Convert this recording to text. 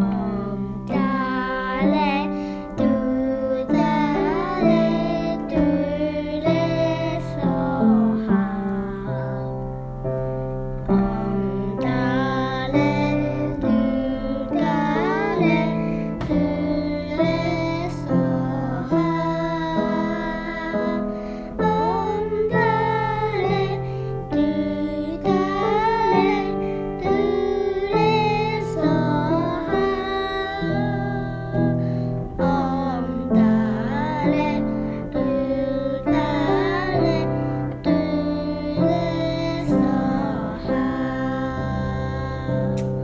Bye. now.